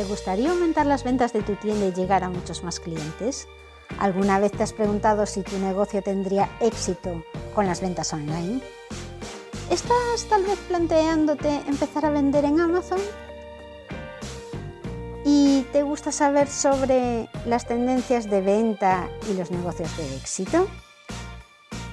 ¿te gustaría aumentar las ventas de tu tienda y llegar a muchos más clientes? ¿Alguna vez te has preguntado si tu negocio tendría éxito con las ventas online? ¿Estás tal vez planteándote empezar a vender en Amazon? ¿Y te gusta saber sobre las tendencias de venta y los negocios de éxito?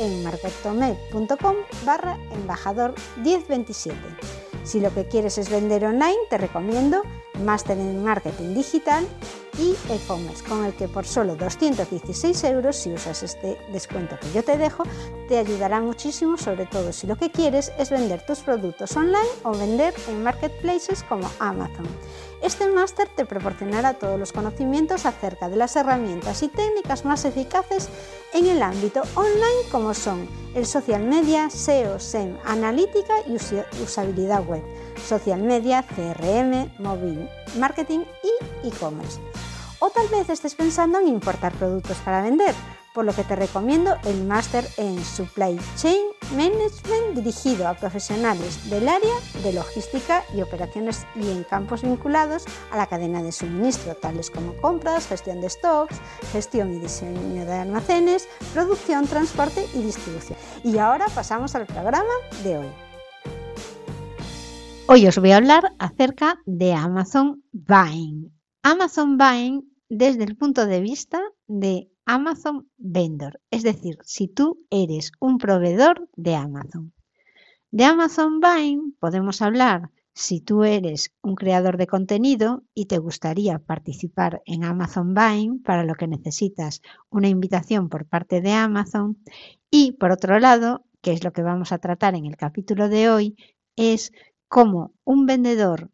en marketome.com barra embajador 1027. Si lo que quieres es vender online, te recomiendo Máster en Marketing Digital y e-commerce, con el que por solo 216 euros, si usas este descuento que yo te dejo, te ayudará muchísimo, sobre todo si lo que quieres es vender tus productos online o vender en marketplaces como Amazon. Este máster te proporcionará todos los conocimientos acerca de las herramientas y técnicas más eficaces en el ámbito online como son el social media, SEO, SEM, analítica y usabilidad web, social media, CRM, móvil marketing y e-commerce. O tal vez estés pensando en importar productos para vender, por lo que te recomiendo el máster en Supply Chain Management dirigido a profesionales del área de logística y operaciones y en campos vinculados a la cadena de suministro, tales como compras, gestión de stocks, gestión y diseño de almacenes, producción, transporte y distribución. Y ahora pasamos al programa de hoy. Hoy os voy a hablar acerca de Amazon Buying. Amazon Buying desde el punto de vista de Amazon Vendor, es decir, si tú eres un proveedor de Amazon. De Amazon Buying podemos hablar si tú eres un creador de contenido y te gustaría participar en Amazon Buying, para lo que necesitas una invitación por parte de Amazon. Y por otro lado, que es lo que vamos a tratar en el capítulo de hoy, es cómo un vendedor,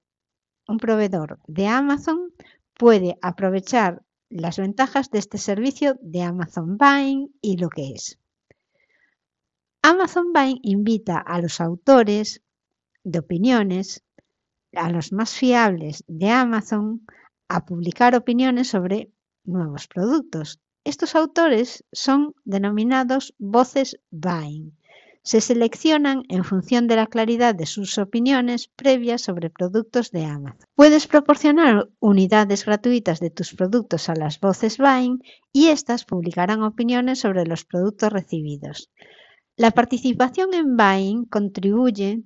un proveedor de Amazon puede aprovechar las ventajas de este servicio de Amazon Buying y lo que es. Amazon Buying invita a los autores de opiniones, a los más fiables de Amazon, a publicar opiniones sobre nuevos productos. Estos autores son denominados voces buying se seleccionan en función de la claridad de sus opiniones previas sobre productos de Amazon. Puedes proporcionar unidades gratuitas de tus productos a las voces buying y éstas publicarán opiniones sobre los productos recibidos. La participación en buying contribuye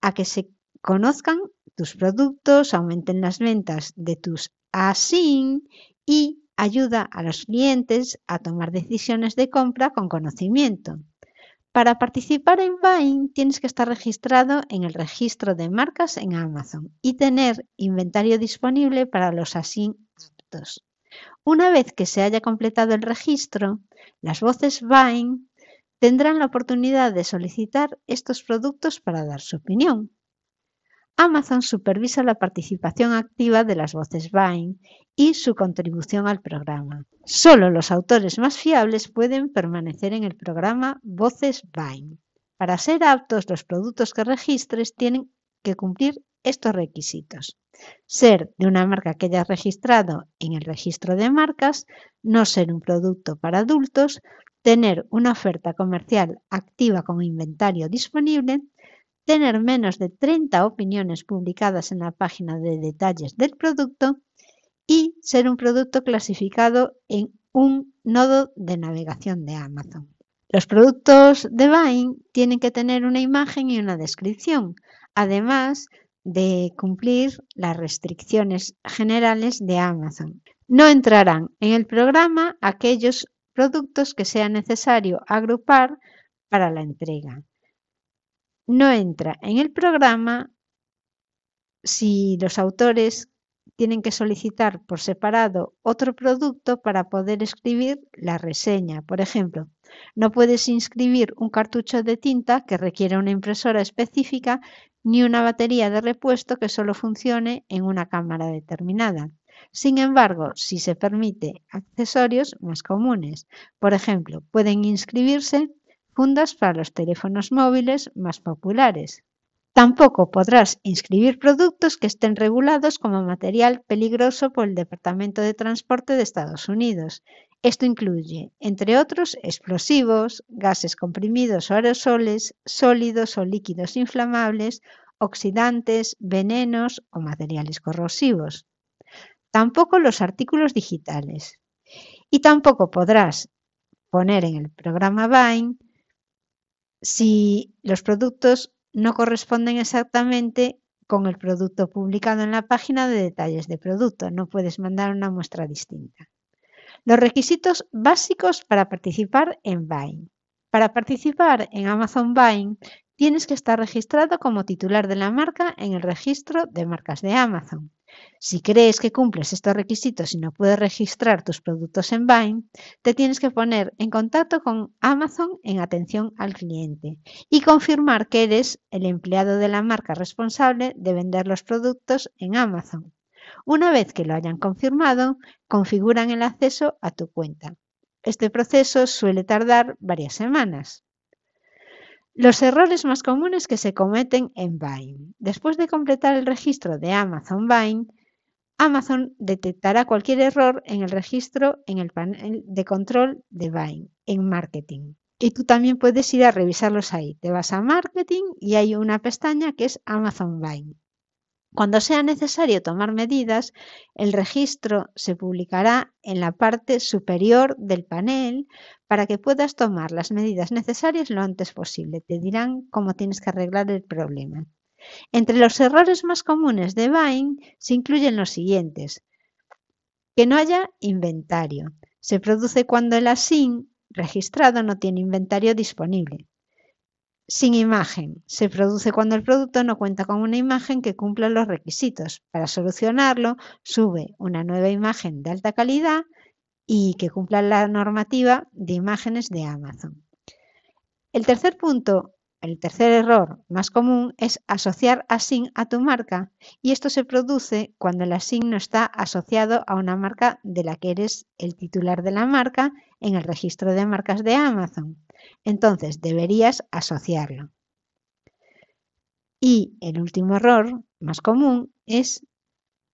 a que se conozcan tus productos, aumenten las ventas de tus ASIN y ayuda a los clientes a tomar decisiones de compra con conocimiento. Para participar en Buying tienes que estar registrado en el registro de marcas en Amazon y tener inventario disponible para los asuntos. Una vez que se haya completado el registro, las voces Buying tendrán la oportunidad de solicitar estos productos para dar su opinión. Amazon supervisa la participación activa de las voces Buying y su contribución al programa. Solo los autores más fiables pueden permanecer en el programa Voces Buying. Para ser aptos, los productos que registres tienen que cumplir estos requisitos. Ser de una marca que hayas registrado en el registro de marcas, no ser un producto para adultos, tener una oferta comercial activa con inventario disponible, tener menos de 30 opiniones publicadas en la página de detalles del producto y ser un producto clasificado en un nodo de navegación de Amazon. Los productos de Vine tienen que tener una imagen y una descripción, además de cumplir las restricciones generales de Amazon. No entrarán en el programa aquellos productos que sea necesario agrupar para la entrega. No entra en el programa si los autores tienen que solicitar por separado otro producto para poder escribir la reseña. Por ejemplo, no puedes inscribir un cartucho de tinta que requiere una impresora específica ni una batería de repuesto que solo funcione en una cámara determinada. Sin embargo, si se permite accesorios más comunes, por ejemplo, pueden inscribirse fundas para los teléfonos móviles más populares. Tampoco podrás inscribir productos que estén regulados como material peligroso por el Departamento de Transporte de Estados Unidos. Esto incluye, entre otros, explosivos, gases comprimidos o aerosoles, sólidos o líquidos inflamables, oxidantes, venenos o materiales corrosivos. Tampoco los artículos digitales. Y tampoco podrás poner en el programa Vine si los productos no corresponden exactamente con el producto publicado en la página de detalles de producto. No puedes mandar una muestra distinta. Los requisitos básicos para participar en Vine. Para participar en Amazon Vine tienes que estar registrado como titular de la marca en el registro de marcas de Amazon. Si crees que cumples estos requisitos y no puedes registrar tus productos en Vine, te tienes que poner en contacto con Amazon en atención al cliente y confirmar que eres el empleado de la marca responsable de vender los productos en Amazon. Una vez que lo hayan confirmado, configuran el acceso a tu cuenta. Este proceso suele tardar varias semanas. Los errores más comunes que se cometen en Vine. Después de completar el registro de Amazon Vine, Amazon detectará cualquier error en el registro en el panel de control de Vine en Marketing. Y tú también puedes ir a revisarlos ahí. Te vas a Marketing y hay una pestaña que es Amazon Vine. Cuando sea necesario tomar medidas, el registro se publicará en la parte superior del panel para que puedas tomar las medidas necesarias lo antes posible. Te dirán cómo tienes que arreglar el problema. Entre los errores más comunes de Vine se incluyen los siguientes. Que no haya inventario. Se produce cuando el ASIN registrado no tiene inventario disponible. Sin imagen. Se produce cuando el producto no cuenta con una imagen que cumpla los requisitos. Para solucionarlo, sube una nueva imagen de alta calidad y que cumpla la normativa de imágenes de Amazon. El tercer punto, el tercer error más común es asociar ASIN a tu marca y esto se produce cuando el ASIN no está asociado a una marca de la que eres el titular de la marca en el registro de marcas de Amazon. Entonces deberías asociarlo. Y el último error más común es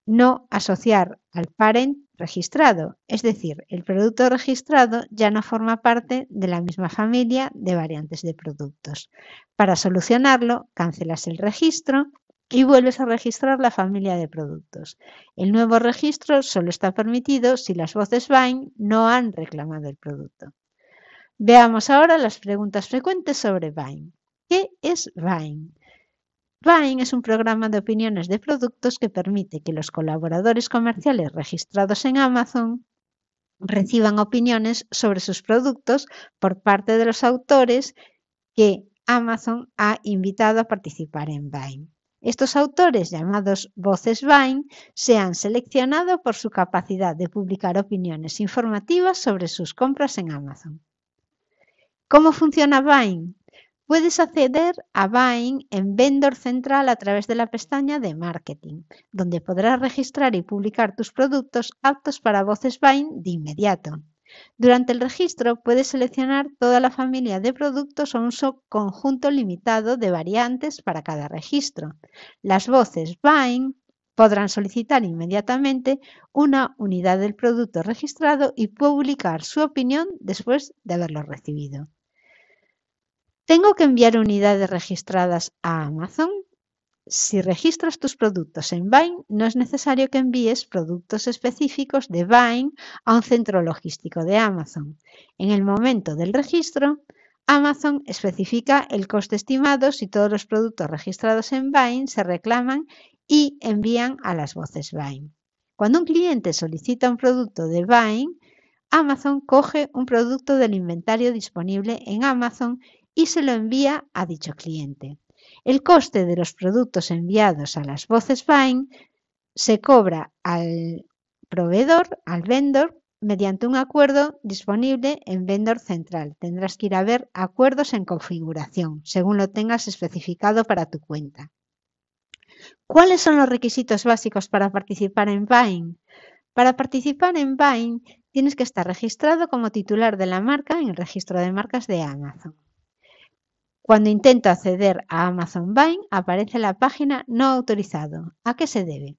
no asociar al parent registrado, es decir, el producto registrado ya no forma parte de la misma familia de variantes de productos. Para solucionarlo, cancelas el registro y vuelves a registrar la familia de productos. El nuevo registro solo está permitido si las voces Vine no han reclamado el producto. Veamos ahora las preguntas frecuentes sobre Vine. ¿Qué es Vine? Vine es un programa de opiniones de productos que permite que los colaboradores comerciales registrados en Amazon reciban opiniones sobre sus productos por parte de los autores que Amazon ha invitado a participar en Vine. Estos autores, llamados voces Vine, se han seleccionado por su capacidad de publicar opiniones informativas sobre sus compras en Amazon. ¿Cómo funciona Vine? Puedes acceder a Vine en Vendor Central a través de la pestaña de Marketing, donde podrás registrar y publicar tus productos aptos para voces Vine de inmediato. Durante el registro puedes seleccionar toda la familia de productos o un conjunto limitado de variantes para cada registro. Las voces Vine podrán solicitar inmediatamente una unidad del producto registrado y publicar su opinión después de haberlo recibido. ¿Tengo que enviar unidades registradas a Amazon? Si registras tus productos en Vine, no es necesario que envíes productos específicos de Vine a un centro logístico de Amazon. En el momento del registro, Amazon especifica el coste estimado si todos los productos registrados en Vine se reclaman y envían a las voces Vine. Cuando un cliente solicita un producto de Buying, Amazon coge un producto del inventario disponible en Amazon y se lo envía a dicho cliente. El coste de los productos enviados a las voces Buying se cobra al proveedor, al vendor, mediante un acuerdo disponible en Vendor Central. Tendrás que ir a ver acuerdos en configuración, según lo tengas especificado para tu cuenta. ¿Cuáles son los requisitos básicos para participar en Buying? Para participar en Buying tienes que estar registrado como titular de la marca en el registro de marcas de Amazon. Cuando intento acceder a Amazon Buying aparece la página no autorizado. ¿A qué se debe?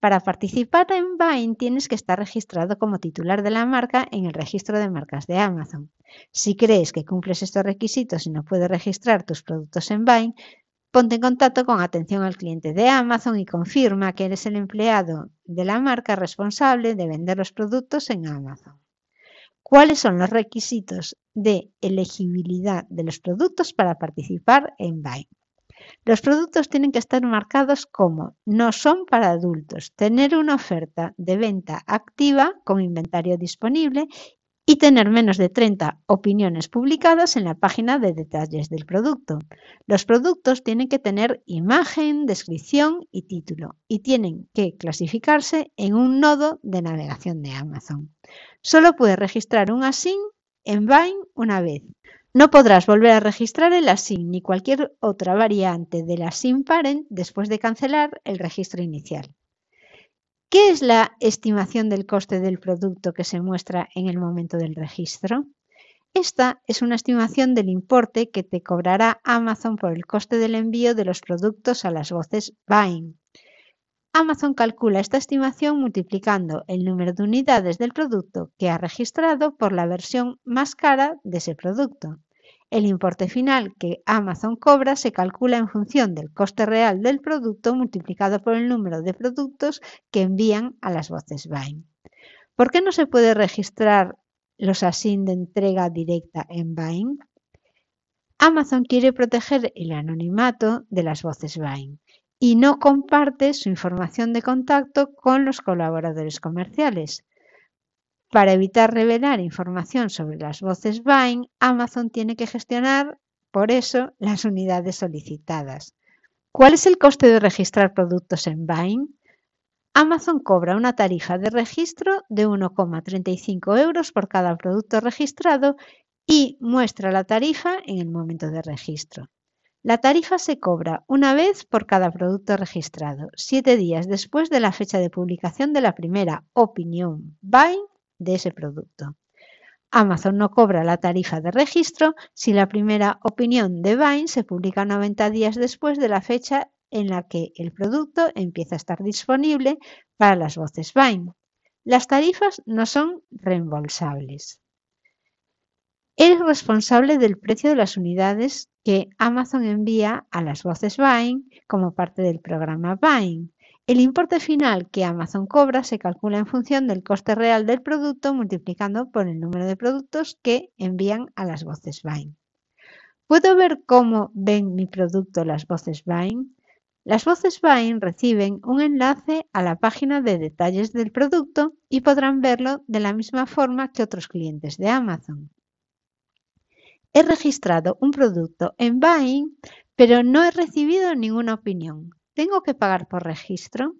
Para participar en Buying tienes que estar registrado como titular de la marca en el registro de marcas de Amazon. Si crees que cumples estos requisitos y no puedes registrar tus productos en Buying, ponte en contacto con atención al cliente de Amazon y confirma que eres el empleado de la marca responsable de vender los productos en Amazon. ¿Cuáles son los requisitos de elegibilidad de los productos para participar en Buying? Los productos tienen que estar marcados como no son para adultos, tener una oferta de venta activa con inventario disponible y tener menos de 30 opiniones publicadas en la página de detalles del producto. Los productos tienen que tener imagen, descripción y título y tienen que clasificarse en un nodo de navegación de Amazon. Solo puedes registrar un ASIN en Vine una vez. No podrás volver a registrar el ASIN ni cualquier otra variante del ASIN parent después de cancelar el registro inicial. ¿Qué es la estimación del coste del producto que se muestra en el momento del registro? Esta es una estimación del importe que te cobrará Amazon por el coste del envío de los productos a las voces Buying. Amazon calcula esta estimación multiplicando el número de unidades del producto que ha registrado por la versión más cara de ese producto. El importe final que Amazon cobra se calcula en función del coste real del producto multiplicado por el número de productos que envían a las voces Buying. ¿Por qué no se puede registrar los ASIN de entrega directa en Buying? Amazon quiere proteger el anonimato de las voces Buying y no comparte su información de contacto con los colaboradores comerciales. Para evitar revelar información sobre las voces Buying, Amazon tiene que gestionar, por eso, las unidades solicitadas. ¿Cuál es el coste de registrar productos en Buying? Amazon cobra una tarifa de registro de 1,35 euros por cada producto registrado y muestra la tarifa en el momento de registro. La tarifa se cobra una vez por cada producto registrado, siete días después de la fecha de publicación de la primera opinión Buying de ese producto. Amazon no cobra la tarifa de registro si la primera opinión de Vine se publica 90 días después de la fecha en la que el producto empieza a estar disponible para las voces Vine. Las tarifas no son reembolsables. Eres responsable del precio de las unidades que Amazon envía a las voces Vine como parte del programa Vine. El importe final que Amazon cobra se calcula en función del coste real del producto multiplicando por el número de productos que envían a las voces Buying. ¿Puedo ver cómo ven mi producto las voces Buying? Las voces Buying reciben un enlace a la página de detalles del producto y podrán verlo de la misma forma que otros clientes de Amazon. He registrado un producto en Buying, pero no he recibido ninguna opinión. ¿Tengo que pagar por registro?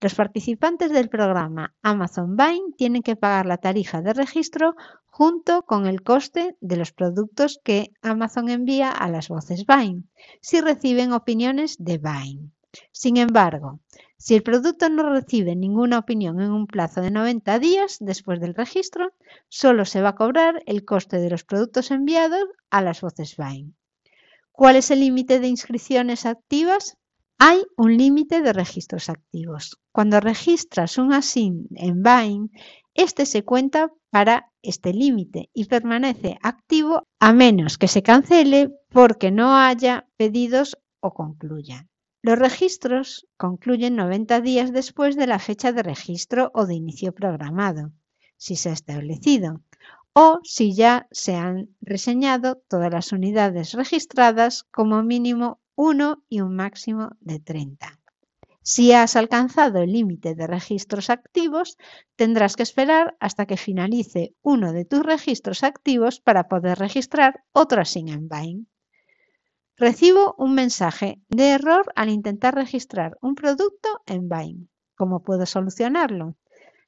Los participantes del programa Amazon Buying tienen que pagar la tarifa de registro junto con el coste de los productos que Amazon envía a las voces Buying si reciben opiniones de Buying. Sin embargo, si el producto no recibe ninguna opinión en un plazo de 90 días después del registro, solo se va a cobrar el coste de los productos enviados a las voces Buying. ¿Cuál es el límite de inscripciones activas? Hay un límite de registros activos. Cuando registras un ASIN en Buying, este se cuenta para este límite y permanece activo a menos que se cancele porque no haya pedidos o concluya. Los registros concluyen 90 días después de la fecha de registro o de inicio programado, si se ha establecido, o si ya se han reseñado todas las unidades registradas como mínimo 1 y un máximo de 30. Si has alcanzado el límite de registros activos, tendrás que esperar hasta que finalice uno de tus registros activos para poder registrar otro asín en Vine. Recibo un mensaje de error al intentar registrar un producto en. ¿Cómo puedo solucionarlo?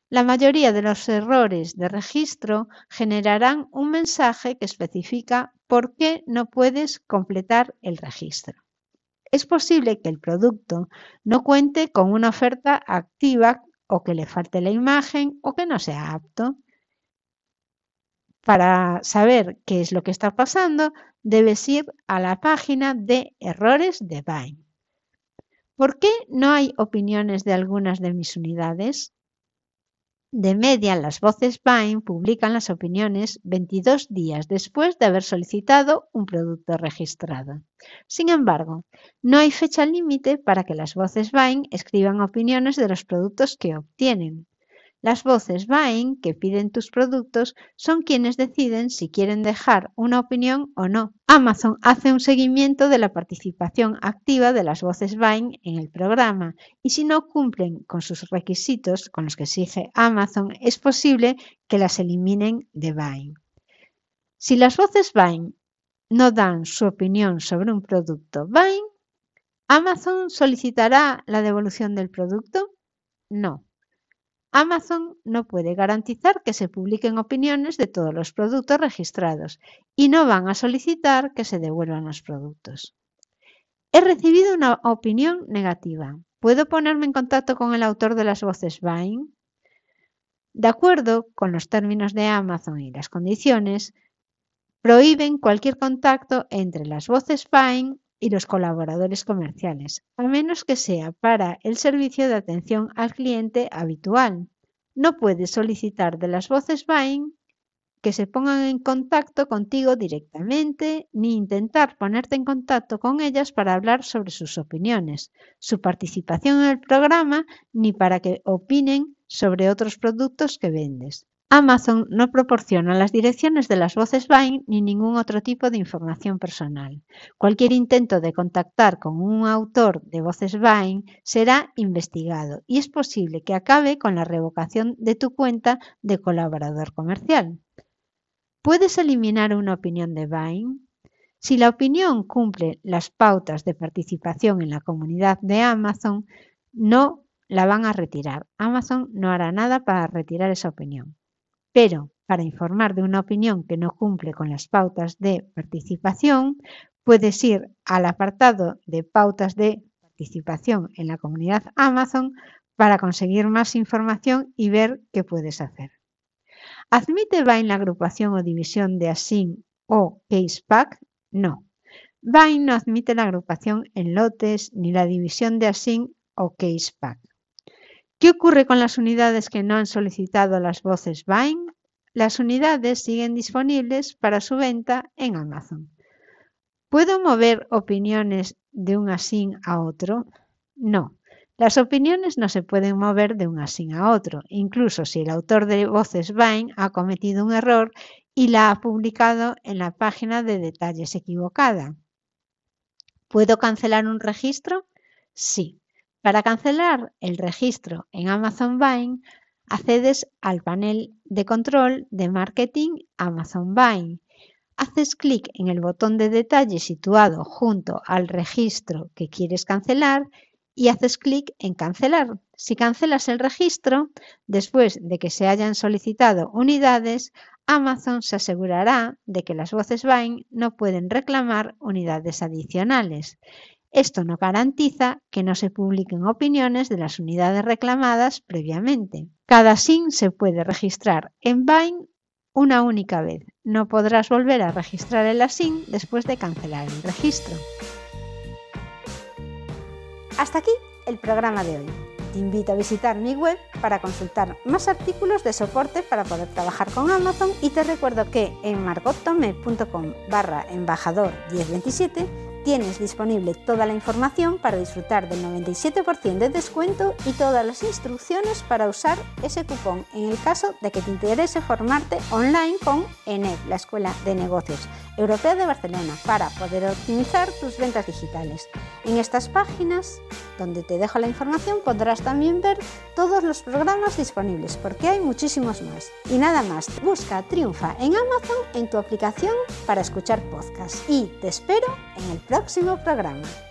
La mayoría de los errores de registro generarán un mensaje que especifica por qué no puedes completar el registro es posible que el producto no cuente con una oferta activa o que le falte la imagen o que no sea apto. Para saber qué es lo que está pasando, debes ir a la página de errores de Vine. ¿Por qué no hay opiniones de algunas de mis unidades? De media, las voces Vine publican las opiniones 22 días después de haber solicitado un producto registrado. Sin embargo, no hay fecha límite para que las voces Vine escriban opiniones de los productos que obtienen. Las voces buying que piden tus productos son quienes deciden si quieren dejar una opinión o no. Amazon hace un seguimiento de la participación activa de las voces buying en el programa y si no cumplen con sus requisitos con los que exige Amazon, es posible que las eliminen de buying. Si las voces buying no dan su opinión sobre un producto buying, ¿Amazon solicitará la devolución del producto? No. Amazon no puede garantizar que se publiquen opiniones de todos los productos registrados y no van a solicitar que se devuelvan los productos. He recibido una opinión negativa. ¿Puedo ponerme en contacto con el autor de las voces Vine? De acuerdo con los términos de Amazon y las condiciones, prohíben cualquier contacto entre las voces Vine y los colaboradores comerciales, a menos que sea para el servicio de atención al cliente habitual. No puedes solicitar de las voces buying que se pongan en contacto contigo directamente, ni intentar ponerte en contacto con ellas para hablar sobre sus opiniones, su participación en el programa, ni para que opinen sobre otros productos que vendes. Amazon no proporciona las direcciones de las voces Vine ni ningún otro tipo de información personal. Cualquier intento de contactar con un autor de voces Vine será investigado y es posible que acabe con la revocación de tu cuenta de colaborador comercial. ¿Puedes eliminar una opinión de Vine? Si la opinión cumple las pautas de participación en la comunidad de Amazon, no la van a retirar. Amazon no hará nada para retirar esa opinión. Pero para informar de una opinión que no cumple con las pautas de participación, puedes ir al apartado de pautas de participación en la comunidad Amazon para conseguir más información y ver qué puedes hacer. ¿Admite Vine la agrupación o división de Async o Casepack? No. Vine no admite la agrupación en lotes ni la división de Async o Casepack. ¿Qué ocurre con las unidades que no han solicitado las voces Vine? Las unidades siguen disponibles para su venta en Amazon. ¿Puedo mover opiniones de un asín a otro? No. Las opiniones no se pueden mover de un asín a otro, incluso si el autor de Voces Vine ha cometido un error y la ha publicado en la página de detalles equivocada. ¿Puedo cancelar un registro? Sí. Para cancelar el registro en Amazon Vine, accedes al panel de control de marketing Amazon Vine. Haces clic en el botón de detalle situado junto al registro que quieres cancelar y haces clic en cancelar. Si cancelas el registro, después de que se hayan solicitado unidades, Amazon se asegurará de que las voces Vine no pueden reclamar unidades adicionales. Esto no garantiza que no se publiquen opiniones de las unidades reclamadas previamente. Cada SIN se puede registrar en Vine una única vez. No podrás volver a registrar el ASIN después de cancelar el registro. Hasta aquí el programa de hoy. Te invito a visitar mi web para consultar más artículos de soporte para poder trabajar con Amazon y te recuerdo que en margottome.com barra embajador 1027 Tienes disponible toda la información para disfrutar del 97% de descuento y todas las instrucciones para usar ese cupón en el caso de que te interese formarte online con ENED, la Escuela de Negocios Europea de Barcelona, para poder optimizar tus ventas digitales. En estas páginas, donde te dejo la información, podrás también ver todos los programas disponibles, porque hay muchísimos más. Y nada más, busca Triunfa en Amazon en tu aplicación para escuchar podcasts. Y te espero en el próximo programa.